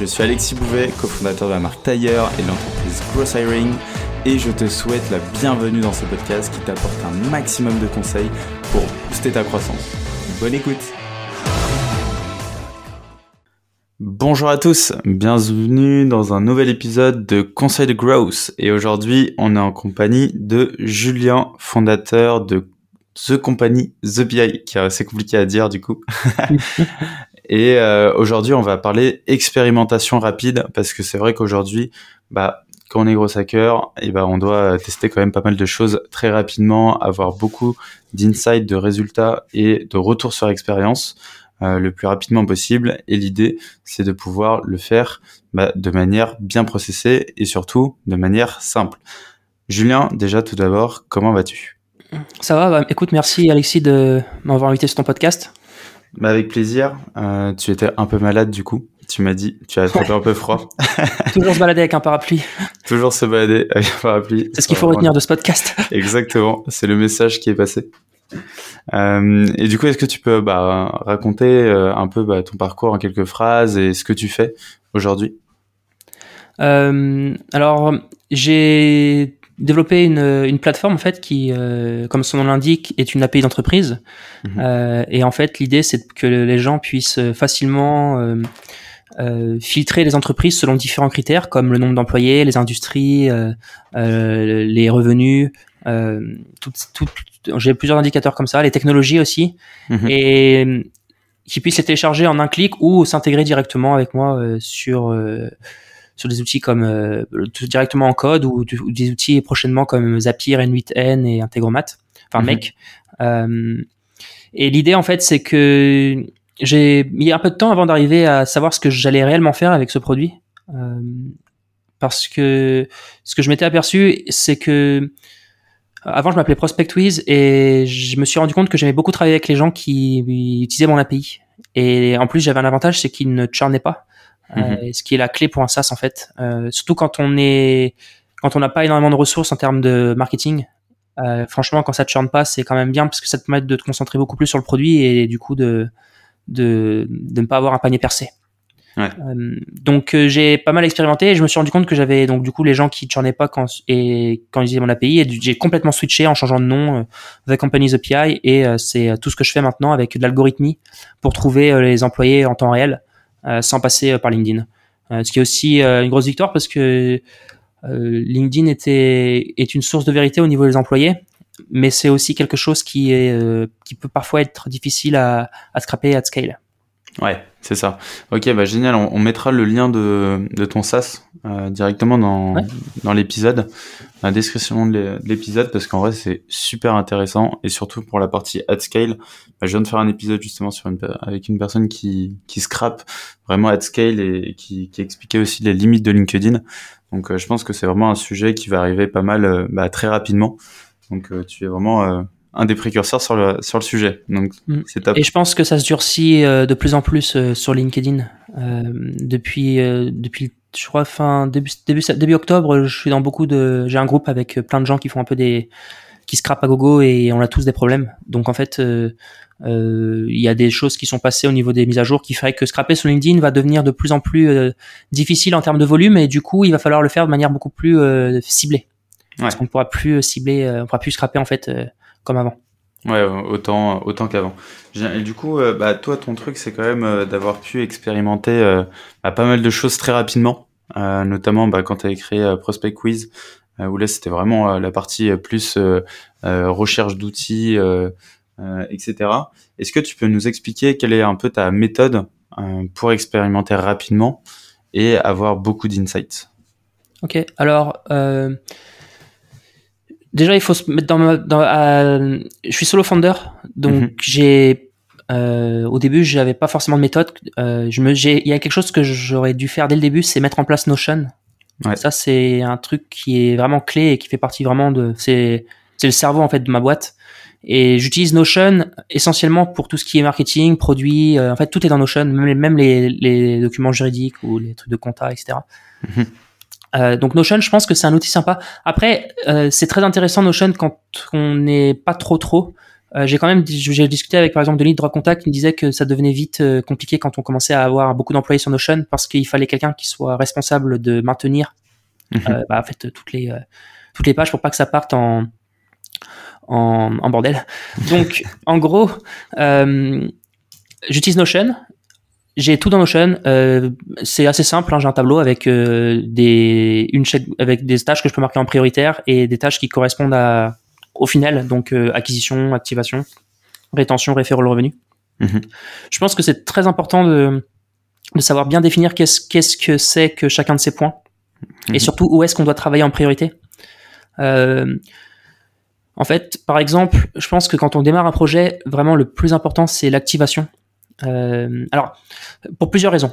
Je suis Alexis Bouvet, cofondateur de la marque Tailleur et de l'entreprise Gross Hiring et je te souhaite la bienvenue dans ce podcast qui t'apporte un maximum de conseils pour booster ta croissance. Bonne écoute Bonjour à tous, bienvenue dans un nouvel épisode de Conseil de Growth et aujourd'hui on est en compagnie de Julien, fondateur de The Company The BI, qui est assez compliqué à dire du coup. et euh, aujourd'hui on va parler expérimentation rapide parce que c'est vrai qu'aujourd'hui bah quand on est gros hacker, et eh ben on doit tester quand même pas mal de choses très rapidement, avoir beaucoup d'insights, de résultats et de retours sur expérience euh, le plus rapidement possible. Et l'idée, c'est de pouvoir le faire bah, de manière bien processée et surtout de manière simple. Julien, déjà tout d'abord, comment vas-tu? Ça va, bah, écoute, merci Alexis de m'avoir invité sur ton podcast. Bah avec plaisir. Euh, tu étais un peu malade du coup. Tu m'as dit, tu as attrapé un peu froid. Toujours se balader avec un parapluie. Toujours se balader avec un parapluie. C'est ce qu'il faut retenir de ce podcast. Exactement, c'est le message qui est passé. Euh, et du coup, est-ce que tu peux bah, raconter euh, un peu bah, ton parcours en quelques phrases et ce que tu fais aujourd'hui? Euh, Alors, j'ai développé une, une, plateforme en fait qui, euh, comme son nom l'indique, est une API d'entreprise. Mhm. Euh, et en fait, l'idée c'est que les gens puissent facilement euh, euh, filtrer les entreprises selon différents critères comme le nombre d'employés, les industries, euh, euh, les revenus, tout, tout, j'ai plusieurs indicateurs comme ça, les technologies aussi, mhm. et qui puissent les télécharger en un clic ou s'intégrer directement avec moi sur sur des outils comme directement en code ou, des outils prochainement comme Zapier, N8N et Integromat, enfin. Mec. et l'idée en fait c'est que j'ai mis un peu de temps avant d'arriver à savoir ce que j'allais réellement faire avec ce produit. Euh, parce que ce que je m'étais aperçu, c'est que avant je m'appelais ProspectWiz et je me suis rendu compte que j'aimais beaucoup travailler avec les gens qui utilisaient mon API. Et en plus j'avais un avantage, c'est qu'ils ne churnaient pas, euh, mhm. ce qui est la clé pour un SaaS en fait. Euh, surtout quand on est quand on n'a pas énormément de ressources en termes de marketing. Euh, franchement, quand ça ne churne pas, c'est quand même bien parce que ça te permet de te concentrer beaucoup plus sur le produit et du coup de de, de ne pas avoir un panier percé. Ouais. Euh, donc euh, j'ai pas mal expérimenté et je me suis rendu compte que j'avais donc du coup les gens qui churnaient pas quand et quand ils disaient mon API et j'ai complètement switché en changeant de nom euh, The Company's API et c'est tout ce que je fais maintenant avec de l'algorithmie pour trouver les employés en temps réel sans passer par LinkedIn. ce qui est aussi une grosse victoire parce que LinkedIn était est une source de vérité au niveau des employés mais c'est aussi quelque chose qui est euh, qui peut parfois être difficile à, à scraper à scale. Ouais, c'est ça. Ok, bah génial. On, mettra le lien de, de ton SaaS euh, directement dans, dans l'épisode, la description de l'épisode, parce qu'en vrai c'est super intéressant et surtout pour la partie at scale. Bah, je viens de faire un épisode justement sur une, avec une personne qui qui scrape vraiment at scale et qui, qui expliquait aussi les limites de LinkedIn. Donc euh, je pense que c'est vraiment un sujet qui va arriver pas mal euh, bah, très rapidement. Donc euh, tu es vraiment euh, un des précurseurs sur le, sur le sujet. Donc mm. c'est top. Et je pense que ça se durcit euh, de plus en plus sur LinkedIn. depuis, depuis, je crois, fin, début, début, début octobre, je suis dans beaucoup de. J'ai un groupe avec plein de gens qui font un peu des. qui scrapent à gogo et on a tous des problèmes. Donc en fait. il y a des choses qui sont passées au niveau des mises à jour qui ferait que scraper sur LinkedIn va devenir de plus en plus difficile en termes de volume et du coup il va falloir le faire de manière beaucoup plus ciblée. Parce qu'on pourra plus euh, cibler, euh, on pourra plus scraper en fait euh, comme avant. Ouais, autant, autant qu'avant. Du coup, bah, toi, ton truc, c'est quand même d'avoir pu expérimenter bah, pas mal de choses très rapidement, notamment bah, quand tu avais créé Prospect Quiz, où là, c'était vraiment la partie plus recherche d'outils, etc. Est-ce que tu peux nous expliquer quelle est un peu ta méthode pour expérimenter rapidement et avoir beaucoup d'insights? Ok, alors déjà il faut se mettre dans, dans je suis solo founder donc mhm. j'ai euh, au début j'avais pas forcément de méthode euh, je me j'ai il y a quelque chose que j'aurais dû faire dès le début c'est mettre en place Notion Ça, c'est un truc qui est vraiment clé et qui fait partie vraiment de. C'est c'est le cerveau en fait de ma boîte. Et j'utilise Notion essentiellement pour tout ce qui est marketing, produits. en fait, tout est dans Notion, même les, même les, les documents juridiques ou les trucs de compta, etc. Euh, donc Notion, je pense que c'est un outil sympa. Après, euh, c'est très intéressant Notion quand on n'est pas trop trop. Euh, j'ai quand même j'ai discuté avec par exemple Denis de Droit Contact qui me disait que ça devenait vite compliqué quand on commençait à avoir beaucoup d'employés sur Notion parce qu'il fallait quelqu'un qui soit responsable de maintenir mhm. bah, en fait toutes les toutes les pages pour pas que ça parte en en, en bordel. Donc en gros, j'utilise Notion. J'ai tout dans Notion. Euh, c'est assez simple. Hein, j'ai un tableau avec euh, des une avec des tâches que je peux marquer en prioritaire et des tâches qui correspondent à au final, donc euh, acquisition, activation, rétention, référent revenu. Mhm. Je pense que c'est très important de de savoir bien définir qu'est-ce qu'est-ce que c'est que chacun de ces points et mhm. surtout où est-ce qu'on doit travailler en priorité. Euh, en fait, par exemple, je pense que quand on démarre un projet, vraiment le plus important c'est l'activation. Euh, alors, pour plusieurs raisons.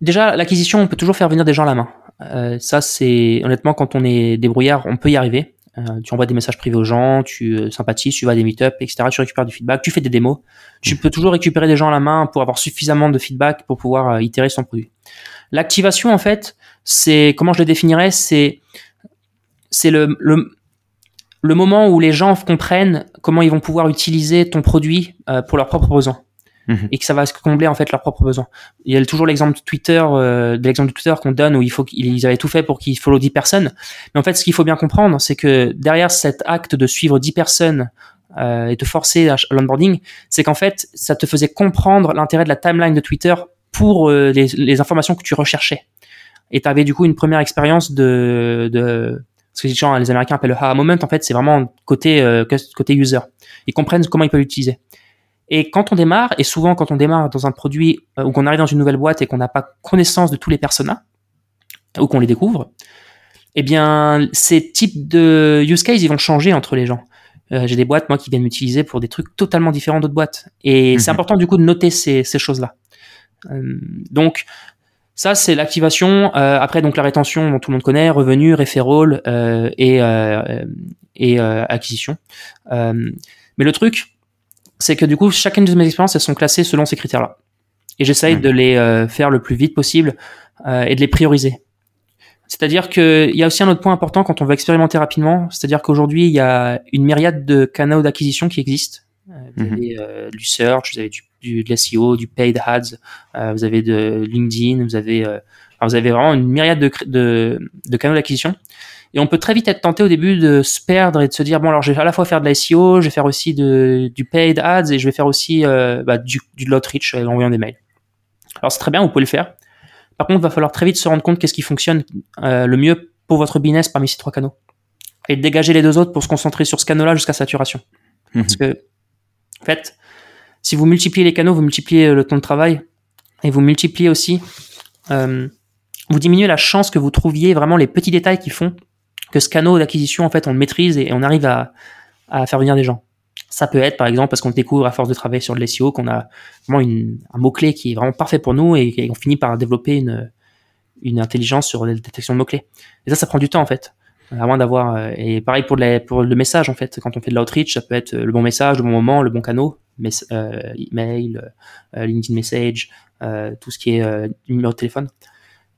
Déjà, l'acquisition, on peut toujours faire venir des gens à la main. Euh, ça, c'est honnêtement, quand on est débrouillard, on peut y arriver. Euh, tu envoies des messages privés aux gens, tu euh, sympathises, tu vas à des meet-up, etc. Tu récupères du feedback, tu fais des démos. Tu peux toujours récupérer des gens à la main pour avoir suffisamment de feedback pour pouvoir euh, itérer son produit. L'activation, en fait, c'est comment je le définirais, c'est c'est le, le le moment où les gens comprennent comment ils vont pouvoir utiliser ton produit pour leurs propres besoins. Mhm. et que ça va combler en fait leurs propres besoins. Il y a toujours l'exemple de Twitter, euh, de l'exemple de Twitter qu'on donne où il faut qu'ils avaient tout fait pour qu'ils follow 10 personnes. Mais en fait, ce qu'il faut bien comprendre, c'est que derrière cet acte de suivre 10 personnes euh, et te forcer l'onboarding, c'est qu'en fait, ça te faisait comprendre l'intérêt de la timeline de Twitter pour euh, les, informations que tu recherchais. Et tu avais du coup une première expérience de, de ce que les Américains appellent le ha moment. En fait, c'est vraiment côté euh, côté user. Ils comprennent comment ils peuvent l'utiliser. Et quand on démarre, et souvent quand on démarre dans un produit euh, ou qu'on arrive dans une nouvelle boîte et qu'on n'a pas connaissance de tous les personas, ou qu'on les découvre, eh bien, ces types de use cases, ils vont changer entre les gens. Euh, j'ai des boîtes, moi, qui viennent m'utiliser pour des trucs totalement différents d'autres boîtes. Et c'est mhm. important, du coup, de noter ces, ces choses-là. Euh, donc, ça, c'est l'activation. Euh, après, donc, la rétention, dont tout le monde connaît, revenu, referral euh, et, et acquisition. mais le truc, c'est que du coup, chacune de mes expériences, elles sont classées selon ces critères-là. Et j'essaye de les euh, faire le plus vite possible euh, et de les prioriser. C'est-à-dire qu'il y a aussi un autre point important quand on veut expérimenter rapidement, c'est-à-dire qu'aujourd'hui, il y a une myriade de canaux d'acquisition qui existent. Euh, vous mhm. avez du search, vous avez du, du de SEO, du paid ads, vous avez de LinkedIn, vous avez, vous avez vraiment une myriade de, de, de canaux d'acquisition. Et on peut très vite être tenté au début de se perdre et de se dire bon alors je vais à la fois faire de la SEO, je vais faire aussi de, du paid ads et je vais faire aussi euh, bah, du, du outreach en envoyant des mails. Alors c'est très bien, vous pouvez le faire. Par contre, il va falloir très vite se rendre compte qu'est-ce qui fonctionne euh, le mieux pour votre business parmi ces trois canaux et dégager les deux autres pour se concentrer sur ce canal-là jusqu'à saturation. Mhm. Parce que en fait, si vous multipliez les canaux, vous multipliez le temps de travail et vous multipliez aussi, euh, vous diminuez la chance que vous trouviez vraiment les petits détails qui font que ce canal d'acquisition, en fait, on le maîtrise et on arrive à, à faire venir des gens. Ça peut être, par exemple, parce qu'on découvre à force de travailler sur le SEO qu'on a vraiment une, un mot-clé qui est vraiment parfait pour nous et, on finit par développer une, une intelligence sur la détection de mots-clés. Et ça, ça prend du temps, en fait. À moins d'avoir, euh, et pareil pour, les, pour le message, en fait. Quand on fait de l'outreach, ça peut être le bon message, le bon moment, le bon canal, mais, euh, email, euh, LinkedIn message, euh, tout ce qui est euh, numéro de téléphone.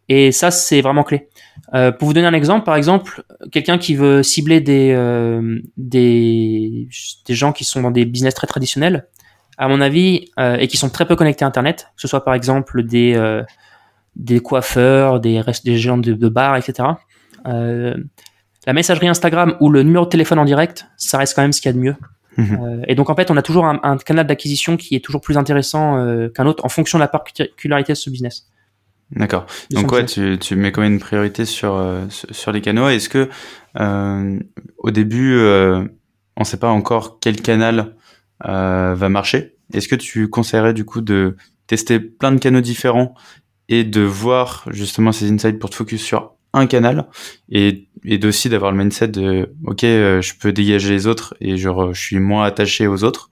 Et ça, c'est vraiment clé. Euh, pour vous donner un exemple, par exemple, quelqu'un qui veut cibler des, euh, des, des gens qui sont dans des business très traditionnels, à mon avis, euh, et qui sont très peu connectés à Internet, que ce soit par exemple des, des coiffeurs, des, des gens de, de bars, etc. La messagerie Instagram ou le numéro de téléphone en direct, ça reste quand même ce qu'il y a de mieux. Mhm. et donc en fait, on a toujours un, un canal d'acquisition qui est toujours plus intéressant qu'un autre en fonction de la particularité de ce business. D'accord. Donc ouais, tu, tu mets quand même une priorité sur euh, sur les canaux. Est-ce que euh, au début, euh, on ne sait pas encore quel canal va marcher Est-ce que tu conseillerais du coup de tester plein de canaux différents et de voir justement ces insights pour te focus sur un canal et, et d'aussi d'avoir le mindset de ok je peux dégager les autres et je, je suis moins attaché aux autres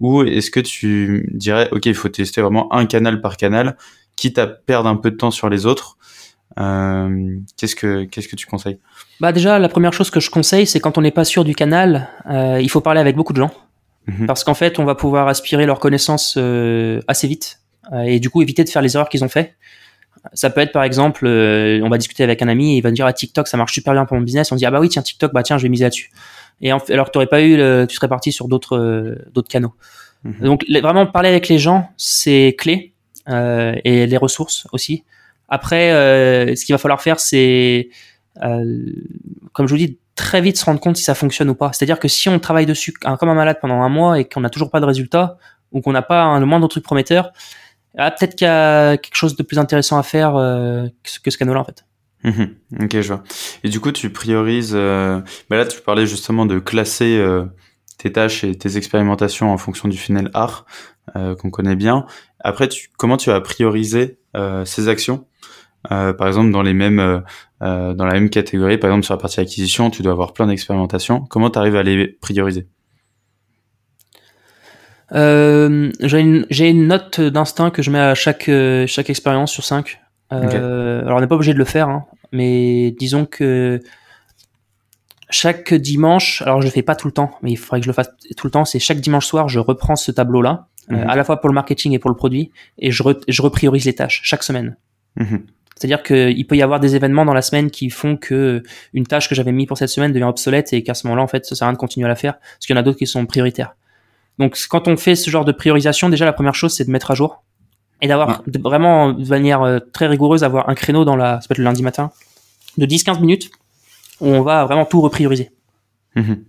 ou est-ce que tu dirais ok il faut tester vraiment un canal par canal quitte à perdre un peu de temps sur les autres. qu'est-ce que qu'est-ce que tu conseilles? Bah déjà, la première chose que je conseille, c'est quand on n'est pas sûr du canal, il faut parler avec beaucoup de gens. Mhm. Parce qu'en fait, on va pouvoir aspirer leurs connaissances assez vite et du coup éviter de faire les erreurs qu'ils ont fait. Ça peut être par exemple, on va discuter avec un ami et il va me dire ah, TikTok ça marche super bien pour mon business. On dit ah bah oui tiens TikTok bah tiens je vais miser là-dessus. Et en, alors tu pas eu, tu serais parti sur d'autres d'autres canaux. Mhm. Donc vraiment parler avec les gens c'est clé euh, et les ressources aussi. Après, euh, ce qu'il va falloir faire, c'est, euh, comme je vous dis, très vite se rendre compte si ça fonctionne ou pas. C'est-à-dire que si on travaille dessus comme un malade pendant un mois et qu'on n'a toujours pas de résultat ou qu'on n'a pas un, le moindre truc prometteur, ah, peut-être qu'il y a quelque chose de plus intéressant à faire que, ce canal-là en fait. Mhm. ok, je vois. Et du coup, tu priorises. bah là, tu parlais justement de classer tes tâches et tes expérimentations en fonction du funnel art qu'on connaît bien. Après, tu, comment tu as priorisé euh, ces actions? Euh, Par exemple, dans les mêmes, euh, dans la même catégorie, par exemple sur la partie acquisition, tu dois avoir plein d'expérimentations. Comment tu arrives à les prioriser? Euh, j'ai une, une, note d'instinct que je mets à chaque chaque expérience sur 5. Alors on n'est pas obligé de le faire, hein, mais disons que chaque dimanche, alors je le fais pas tout le temps, mais il faudrait que je le fasse tout le temps. C'est chaque dimanche soir, je reprends ce tableau-là euh, mhm. à la fois pour le marketing et pour le produit, et je, je repriorise les tâches chaque semaine. Mhm. C'est-à-dire qu'il peut y avoir des événements dans la semaine qui font que une tâche que j'avais mis pour cette semaine devient obsolète et qu'à ce moment-là, en fait, ça sert à rien de continuer à la faire parce qu'il y en a d'autres qui sont prioritaires. Donc, quand on fait ce genre de priorisation, déjà, la première chose, c'est de mettre à jour et d'avoir vraiment de manière euh, très rigoureuse, avoir un créneau dans la, ça peut être le lundi matin, de 10-15 minutes où on va vraiment tout reprioriser. Mhm.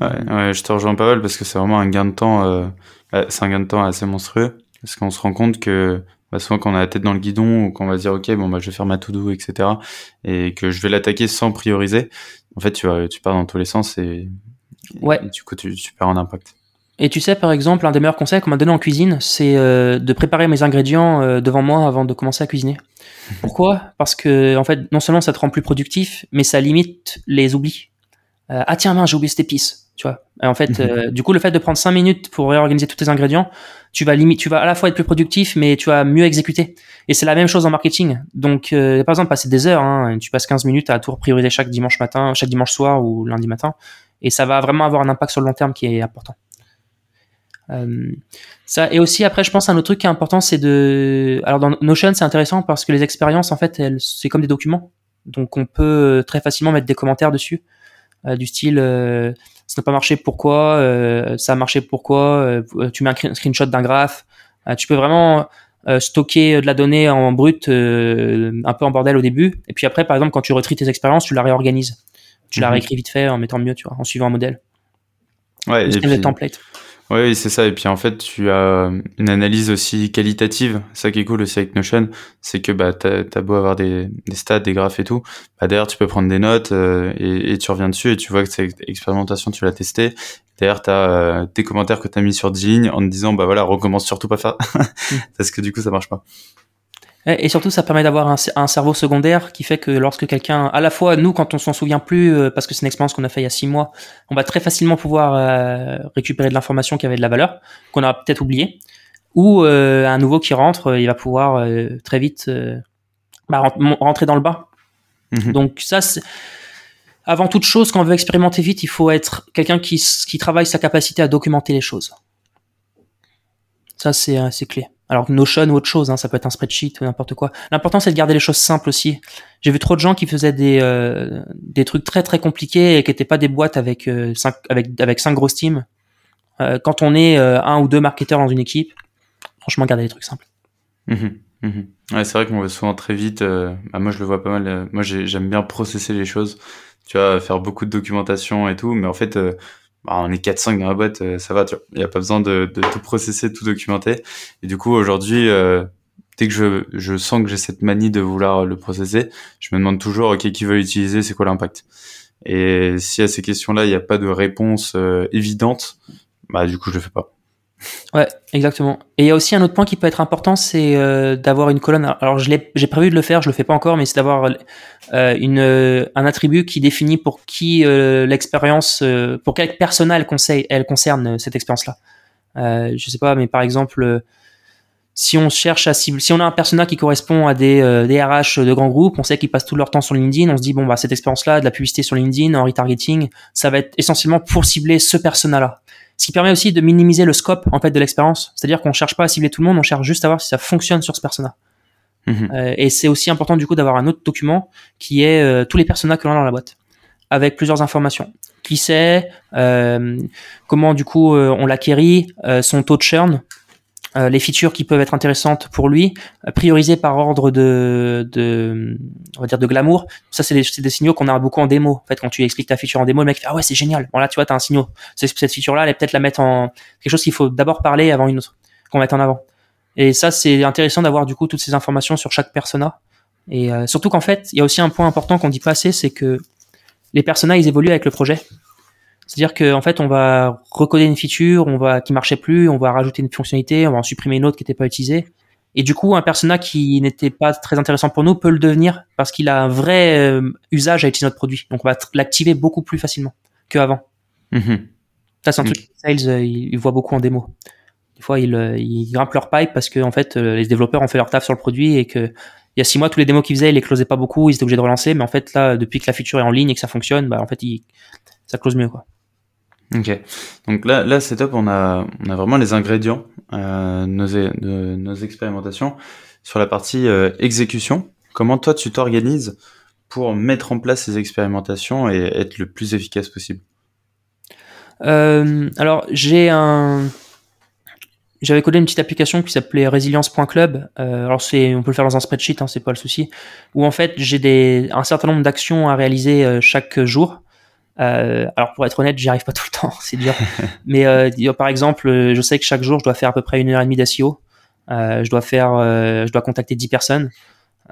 Ouais, je te rejoins pas mal parce que c'est vraiment un gain de temps. Euh, c'est un gain de temps assez monstrueux parce qu'on se rend compte que bah, souvent quand on a la tête dans le guidon ou qu'on va dire ok bon bah je vais faire ma to do etc et que je vais l'attaquer sans prioriser en fait tu vas tu pars dans tous les sens et, ouais. du coup tu, tu perds en impact et tu sais, par exemple, un des meilleurs conseils qu'on m'a donné en cuisine, c'est euh, de préparer mes ingrédients euh, devant moi avant de commencer à cuisiner. Pourquoi? Parce que, en fait, non seulement ça te rend plus productif, mais ça limite les oublis. Euh, ah tiens, mince, j'ai oublié cette épice tu vois. Et en fait, mhm. euh, du coup, le fait de prendre cinq minutes pour réorganiser tous tes ingrédients, tu vas limite, tu vas à la fois être plus productif, mais tu vas mieux exécuter. Et c'est la même chose en marketing. Donc, euh, par exemple, passer des heures, hein, tu passes 15 minutes à tout prioriser chaque dimanche matin, chaque dimanche soir ou lundi matin, et ça va vraiment avoir un impact sur le long terme qui est important. Euh, ça et aussi après, je pense un autre truc qui est important, c'est de, alors dans Notion, c'est intéressant parce que les expériences, en fait, elles, c'est comme des documents, donc on peut très facilement mettre des commentaires dessus, euh, du style ça n'a pas marché, pourquoi euh, Ça a marché, pourquoi euh, Tu mets un screenshot d'un graphe. Euh, tu peux vraiment stocker de la donnée en brut, un peu en bordel au début. Et puis après, par exemple, quand tu retries tes expériences, tu la réorganises. Tu la mhm. réécris vite fait en mettant mieux, tu vois, en suivant un modèle. Ouais, et puis... template. Oui, c'est ça. Et puis en fait, tu as une analyse aussi qualitative. Ça qui est cool aussi avec Notion, c'est que bah t'as as beau avoir des, des stats, des graphes et tout, bah derrière tu peux prendre des notes euh, et, et, tu reviens dessus et tu vois que cette expérimentation tu l'as testé. Derrière t'as euh, tes commentaires que t'as mis sur 10 lignes en te disant bah voilà recommence surtout pas faire parce que du coup ça marche pas. Et surtout, ça permet d'avoir un, cerveau secondaire qui fait que lorsque quelqu'un, à la fois nous, quand on s'en souvient plus, euh, parce que c'est une expérience qu'on a fait il y a six mois, on va très facilement pouvoir euh, récupérer de l'information qui avait de la valeur, qu'on a peut-être oublié, ou euh, un nouveau qui rentre, il va pouvoir très vite bah, rentrer dans le bas. Mhm. Donc ça, c'est avant toute chose, quand on veut expérimenter vite, il faut être quelqu'un qui, qui travaille sa capacité à documenter les choses. Ça, c'est clé. Alors Notion ou autre chose, hein, ça peut être un spreadsheet ou n'importe quoi. L'important c'est de garder les choses simples aussi. J'ai vu trop de gens qui faisaient des euh, des trucs très très compliqués et qui n'étaient pas des boîtes avec euh, cinq avec avec cinq grosses teams. Euh, quand on est un ou deux marketeurs dans une équipe, franchement garder les trucs simples. Mmh mmh ouais, c'est vrai qu'on va souvent très vite. Bah, moi je le vois pas mal. moi j'aime bien processer les choses. Tu vois, faire beaucoup de documentation et tout, mais en fait bah, on est 4-5 dans la boîte, euh, ça va, tu vois. Il n'y a pas besoin de, de, tout processer, tout documenter. Et du coup, aujourd'hui, euh, dès que je, je sens que j'ai cette manie de vouloir le processer, je me demande toujours, OK, qui va l'utiliser, c'est quoi l'impact? Et si à ces questions-là, il n'y a pas de réponse euh, évidente, bah du coup, je le fais pas. Ouais, exactement. Et il y a aussi un autre point qui peut être important, c'est euh, d'avoir une colonne. Alors, j'ai prévu de le faire, je le fais pas encore, mais c'est d'avoir euh, une euh, un attribut qui définit pour qui euh, l'expérience, pour quel persona elle, conseille, elle concerne cette expérience-là. je sais pas, mais par exemple, si on cherche à cibler, si on a un persona qui correspond à des, euh, des RH de grands groupes, on sait qu'ils passent tout leur temps sur LinkedIn, on se dit bon bah cette expérience-là, de la publicité sur LinkedIn, en retargeting, ça va être essentiellement pour cibler ce persona-là. Ce qui permet aussi de minimiser le scope en fait de l'expérience, c'est-à-dire qu'on cherche pas à cibler tout le monde, on cherche juste à voir si ça fonctionne sur ce persona. Mhm. Euh, et c'est aussi important du coup d'avoir un autre document qui est euh, tous les personas que l'on a dans la boîte, avec plusieurs informations. Qui c'est, comment du coup on l'acquérit, son taux de churn, euh, les features qui peuvent être intéressantes pour lui, euh, priorisées par ordre de, de, on va dire de glamour. Ça, c'est des, signaux qu'on a beaucoup en démo. En fait, quand tu expliques ta feature en démo, le mec fait ah ouais c'est génial. Bon là, tu vois, t'as un signal. Cette feature-là, elle est peut-être la mettre en quelque chose qu'il faut d'abord parler avant une autre, qu'on mette en avant. Et ça, c'est intéressant d'avoir du coup toutes ces informations sur chaque persona. Et euh, surtout qu'en fait, il y a aussi un point important qu'on dit pas assez, c'est que les personas, ils évoluent avec le projet. C'est-à-dire qu'en fait, on va recoder une feature, on va qui marchait plus, on va rajouter une fonctionnalité, on va en supprimer une autre qui n'était pas utilisée. Et du coup, un persona qui n'était pas très intéressant pour nous peut le devenir parce qu'il a un vrai euh, usage à utiliser notre produit. Donc, on va l'activer beaucoup plus facilement qu'avant. Mm-hmm. Ça, c'est un truc que les sales, euh, ils, voient beaucoup en démo. Des fois, ils, euh, ils grimpent leur pipe parce que en fait, les développeurs ont fait leur taf sur le produit et que il y a six mois, tous les démos qu'ils faisaient, ils les closaient pas beaucoup, ils étaient obligés de relancer. Mais en fait, là, depuis que la feature est en ligne et que ça fonctionne, bah, en fait, ça close mieux, quoi. Ok. Donc là, là c'est top. On a, on a vraiment les ingrédients euh, de nos expérimentations sur la partie euh, exécution. Comment toi tu t'organises pour mettre en place ces expérimentations et être le plus efficace possible? Euh, Alors j'ai un, j'avais codé une petite application qui s'appelait resilience.club. Euh, alors c'est, on peut le faire dans un spreadsheet, hein, c'est pas le souci. Où en fait j'ai des, un certain nombre d'actions à réaliser euh, chaque jour. Euh, alors pour être honnête, j'y arrive pas tout le temps, c'est dur. Mais euh, par exemple, euh, je sais que chaque jour, je dois faire à peu près une heure et demie d'SEO. Euh, je dois faire, euh, je dois contacter 10 personnes.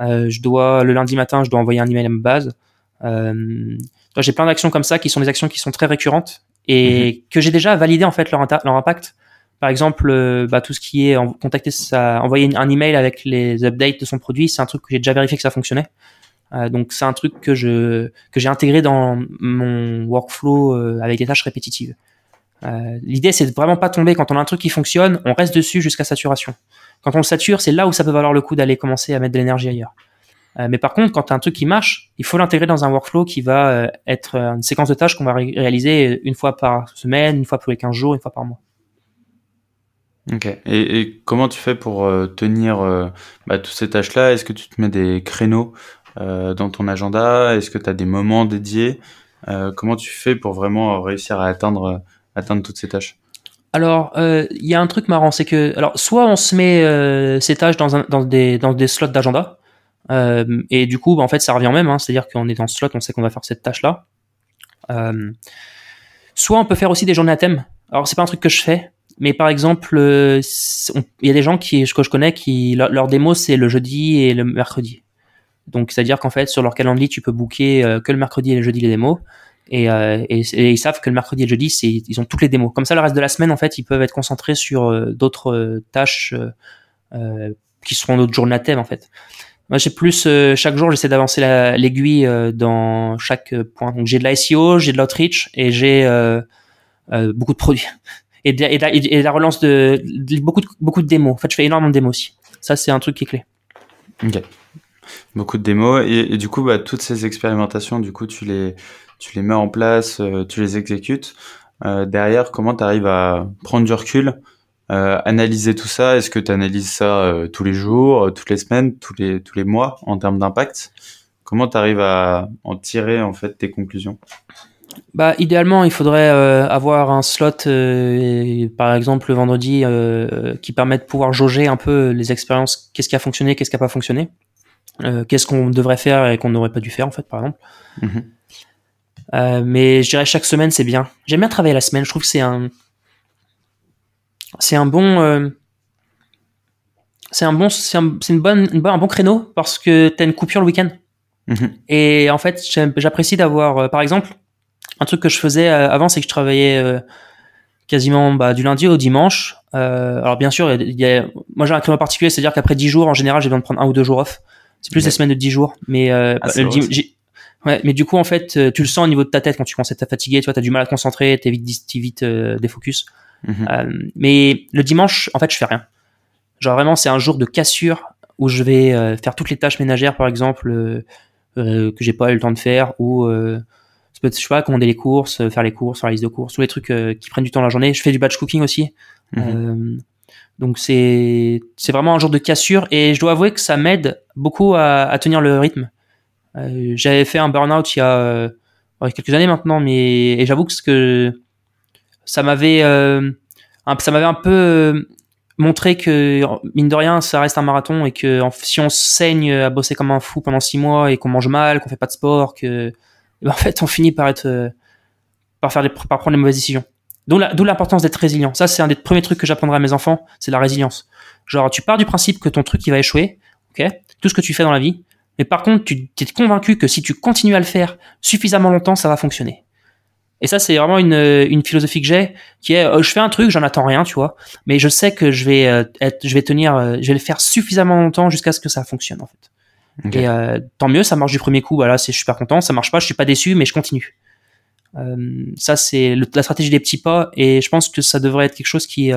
Euh, je dois le lundi matin, je dois envoyer un email à ma base. j'ai plein d'actions comme ça qui sont des actions qui sont très récurrentes et mhm. que j'ai déjà validé en fait leur, leur impact. Par exemple, bah, tout ce qui est en, contacter, ça, envoyer un email avec les updates de son produit, c'est un truc que j'ai déjà vérifié que ça fonctionnait. Euh, donc c'est un truc que je que j'ai intégré dans mon workflow euh, avec des tâches répétitives. Euh, L'idée c'est de vraiment pas tomber quand on a un truc qui fonctionne, on reste dessus jusqu'à saturation. Quand on le sature, c'est là où ça peut valoir le coup d'aller commencer à mettre de l'énergie ailleurs. Euh, mais par contre, quand tu as un truc qui marche, il faut l'intégrer dans un workflow qui va euh, être une séquence de tâches qu'on va réaliser une fois par semaine, une fois tous les 15 jours, une fois par mois. Ok. Et, comment tu fais pour tenir bah, toutes ces tâches-là? Est-ce que tu te mets des créneaux euh, dans ton agenda? Est-ce que tu as des moments dédiés? Euh, Comment tu fais pour vraiment réussir à atteindre, euh, atteindre toutes ces tâches? Alors, il y a un truc marrant, c'est que, alors, soit on se met ces tâches dans, un, dans, des, dans des slots d'agenda, et du coup, bah, en fait, ça revient même, hein, c'est-à-dire qu'on est dans ce slot, on sait qu'on va faire cette tâche-là. soit on peut faire aussi des journées à thème. Alors, c'est pas un truc que je fais, mais par exemple, il y a des gens qui, que je connais qui, leur, leur démo, c'est le jeudi et le mercredi. Donc, c'est-à-dire qu'en fait, sur leur calendrier, tu peux booker euh, que le mercredi et le jeudi les démos. Et, euh, et, ils savent que le mercredi et le jeudi, c'est, ils ont toutes les démos. Comme ça, le reste de la semaine, en fait, ils peuvent être concentrés sur euh, d'autres tâches qui seront d'autres journées à thème, en fait. Moi, j'ai plus chaque jour, j'essaie d'avancer l'aiguille dans chaque point. Donc, j'ai de la SEO, j'ai de l'outreach et j'ai beaucoup de produits et de, et, la relance de, beaucoup de beaucoup de démos. En fait, je fais énormément de démos aussi. Ça, c'est un truc qui est clé. Beaucoup de démos et, du coup, bah, toutes ces expérimentations, du coup, tu les, tu mets en place, euh, tu les exécutes. Euh, derrière, comment tu arrives à prendre du recul, euh, analyser tout ça? Est-ce que tu analyses ça tous les jours, toutes les semaines, tous les, mois en termes d'impact? Comment tu arrives à en tirer en fait tes conclusions? Bah, idéalement, il faudrait avoir un slot, par exemple le vendredi, qui permet de pouvoir jauger un peu les expériences, qu'est-ce qui a fonctionné, qu'est-ce qui a pas fonctionné. Euh, qu'est-ce qu'on devrait faire et qu'on n'aurait pas dû faire en fait par exemple. Mhm. euh, mais je dirais chaque semaine c'est bien. J'aime bien travailler la semaine. Je trouve que c'est un c'est un bon euh, c'est un bon c'est un, une bonne, une un bon créneau parce que t'as une coupure le week-end. Mhm. et en fait j'apprécie d'avoir par exemple un truc que je faisais avant c'est que je travaillais quasiment bah, du lundi au dimanche. Alors bien sûr il y a, moi j'ai un créneau particulier c'est à dire qu'après 10 jours en général j'ai besoin de prendre un ou deux jours off c'est plus des semaines de 10 jours. Mais, euh, ah, ouais, mais du coup, en fait, euh, tu le sens au niveau de ta tête quand tu commences à être fatigué, tu vois, t'as du mal à te concentrer, t'es vite, t'es vite euh, défocus. Mhm. euh, mais le dimanche, en fait, je fais rien. Genre vraiment, c'est un jour de cassure où je vais faire toutes les tâches ménagères, par exemple, que j'ai pas eu le temps de faire, ou je sais pas, commander les courses, faire les courses, faire la liste de courses, tous les trucs qui prennent du temps dans la journée. Je fais du batch cooking aussi. Mhm. Donc c'est c'est vraiment un jour de cassure et je dois avouer que ça m'aide beaucoup à, à, tenir le rythme. J'avais fait un burn-out il y a quelques années maintenant, mais et j'avoue que que ça m'avait ça m'avait un peu montrer que mine de rien ça reste un marathon et que si on saigne à bosser comme un fou pendant six mois et qu'on mange mal qu'on fait pas de sport que eh ben, en fait on finit par être euh, par faire par prendre les mauvaises décisions d'où l'importance d'être résilient ça c'est un des premiers trucs que j'apprendrai à mes enfants c'est la résilience genre tu pars du principe que ton truc il va échouer ok tout ce que tu fais dans la vie mais par contre tu es convaincu que si tu continues à le faire suffisamment longtemps ça va fonctionner et ça, c'est vraiment une, une philosophie que j'ai, qui est, euh, je fais un truc, j'en attends rien, tu vois, mais je sais que je vais euh, être, je vais tenir, euh, je vais le faire suffisamment longtemps jusqu'à ce que ça fonctionne en fait. Et tant mieux, ça marche du premier coup, voilà, c'est je suis super content, ça marche pas, je suis pas déçu, mais je continue. Ça, c'est la stratégie des petits pas, et je pense que ça devrait être quelque chose qui,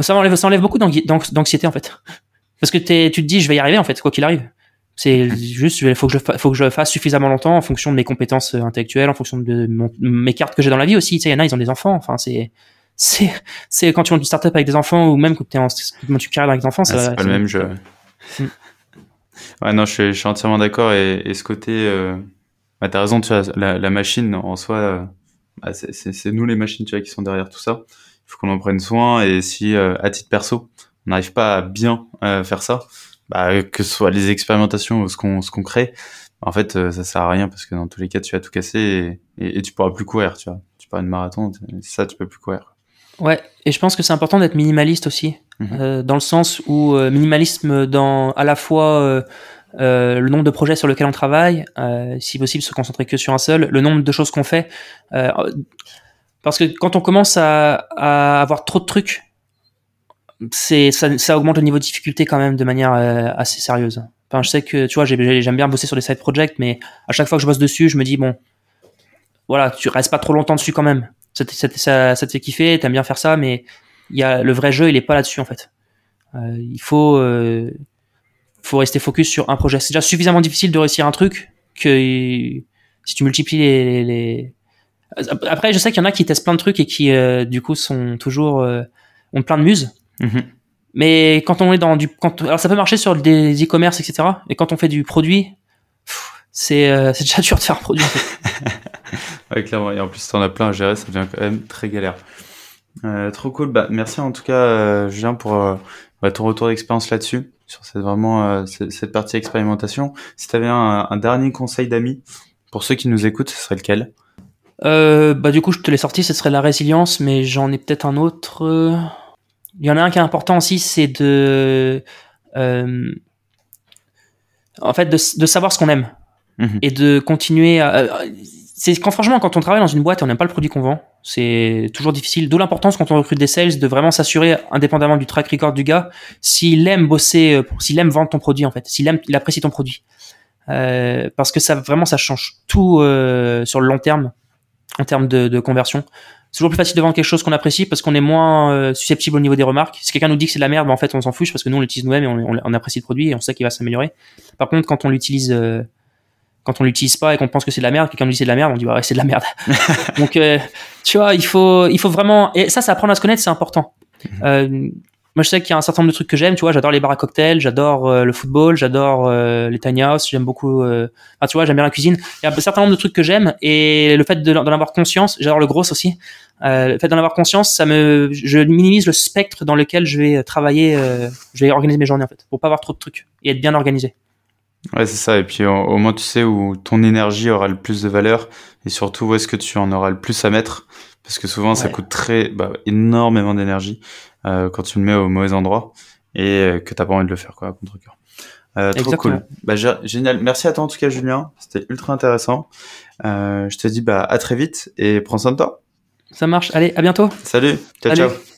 ça enlève, ça enlève beaucoup d'anxiété en fait, parce que tu te dis, je vais y arriver en fait, quoi qu'il arrive. C'est juste, il faut que je faut que je fasse suffisamment longtemps en fonction de mes compétences euh, intellectuelles, en fonction de mes cartes que j'ai dans la vie aussi. Tu sais, il y en a, ils ont des enfants. Enfin, c'est c'est c'est quand tu montes une startup avec des enfants ou même quand tu es en quand tu carrières avec des enfants, c'est pas le même jeu. Mm. Ouais, non, je suis, je suis entièrement d'accord et, et, ce côté, euh, bah, t'as raison, tu vois, la, la machine en soi, euh, bah, c'est nous les machines, tu vois, qui sont derrière tout ça. Il faut qu'on en prenne soin et si euh, à titre perso, on n'arrive pas à bien faire ça, bah, que ce soit les expérimentations ou ce qu'on crée, en fait, euh, ça sert à rien parce que dans tous les cas, tu vas tout casser et, et, tu pourras plus courir, tu vois. Tu pars une marathon, ça, tu peux plus courir. Ouais, et je pense que c'est important d'être minimaliste aussi, mhm. euh, dans le sens où euh, minimalisme dans à la fois euh, euh, le nombre de projets sur lesquels on travaille, si possible se concentrer que sur un seul, le nombre de choses qu'on fait, parce que quand on commence à, à avoir trop de trucs, c'est ça, ça, augmente le niveau de difficulté quand même de manière euh, assez sérieuse. Enfin, je sais que tu vois, j'aime bien bosser sur des side projects, mais à chaque fois que je bosse dessus, je me dis bon, voilà, tu restes pas trop longtemps dessus quand même. Ça, ça, ça te fait kiffer, t'aimes bien faire ça, mais il y a le vrai jeu, il est pas là-dessus en fait. Euh, il faut euh, faut rester focus sur un projet. C'est déjà suffisamment difficile de réussir un truc que si tu multiplies les, les... après, je sais qu'il y en a qui testent plein de trucs et qui euh, du coup sont toujours ont plein de muses Mhm. Mais quand on est dans du, quand, alors ça peut marcher sur des e-commerce, etc. Mais quand on fait du produit, c'est euh, c'est déjà dur de faire un produit. ouais, clairement. Et en plus, t'en as plein à gérer, ça devient quand même très galère. Euh, trop cool. Bah, merci en tout cas, euh, Julien, pour euh, bah, ton retour d'expérience là-dessus, sur cette vraiment euh, cette partie expérimentation. Si tu avais un, un, dernier conseil d'amis pour ceux qui nous écoutent, ce serait lequel? Bah du coup, je te l'ai sorti, ce serait la résilience, mais j'en ai peut-être un autre. Il y en a un qui est important aussi, c'est de, euh, en fait, de, de, savoir ce qu'on aime mhm. et de continuer. À, euh, c'est quand franchement, quand on travaille dans une boîte et on n'aime pas le produit qu'on vend, c'est toujours difficile. D'où l'importance quand on recrute des sales de vraiment s'assurer, indépendamment du track record du gars, s'il aime bosser, euh, s'il aime vendre ton produit en fait, s'il aime, il apprécie ton produit, euh, parce que ça vraiment ça change tout euh, sur le long terme en termes de, conversion c'est toujours plus facile de vendre quelque chose qu'on apprécie parce qu'on est moins susceptible au niveau des remarques. Si quelqu'un nous dit que c'est de la merde, ben, en fait on s'en fiche parce que nous on l'utilise nous-mêmes et on, on, apprécie le produit et on sait qu'il va s'améliorer. Par contre, quand on l'utilise, quand on l'utilise pas et qu'on pense que c'est de la merde, quelqu'un nous dit c'est de la merde, on dit ouais c'est de la merde. Donc euh, tu vois, il faut, il faut vraiment et ça, ça apprendre à se connaître, c'est important. Mhm. Moi, je sais qu'il y a un certain nombre de trucs que j'aime. Tu vois, j'adore les bars à cocktails, j'adore euh, le football, j'adore euh, les tiny house, j'aime beaucoup. Euh... Enfin, tu vois, j'aime bien la cuisine. Il y a un certain nombre de trucs que j'aime et le fait d'en avoir conscience, j'adore le gros aussi. Euh, le fait d'en avoir conscience, ça me, je minimise le spectre dans lequel je vais travailler, euh, je vais organiser mes journées en fait, pour pas avoir trop de trucs et être bien organisé. Ouais, c'est ça. Et puis au, moins tu sais où ton énergie aura le plus de valeur et surtout où est-ce que tu en auras le plus à mettre parce que souvent ça coûte très bah, énormément d'énergie euh, quand tu le mets au mauvais endroit et euh, que t'as pas envie de le faire quoi, contre cœur. Euh, trop cool. Bah, génial. Merci à toi en tout cas, Julien. C'était ultra intéressant. Euh, je te dis bah à très vite et prends soin de toi. Ça marche. Allez, à bientôt. Salut. Ciao, ciao.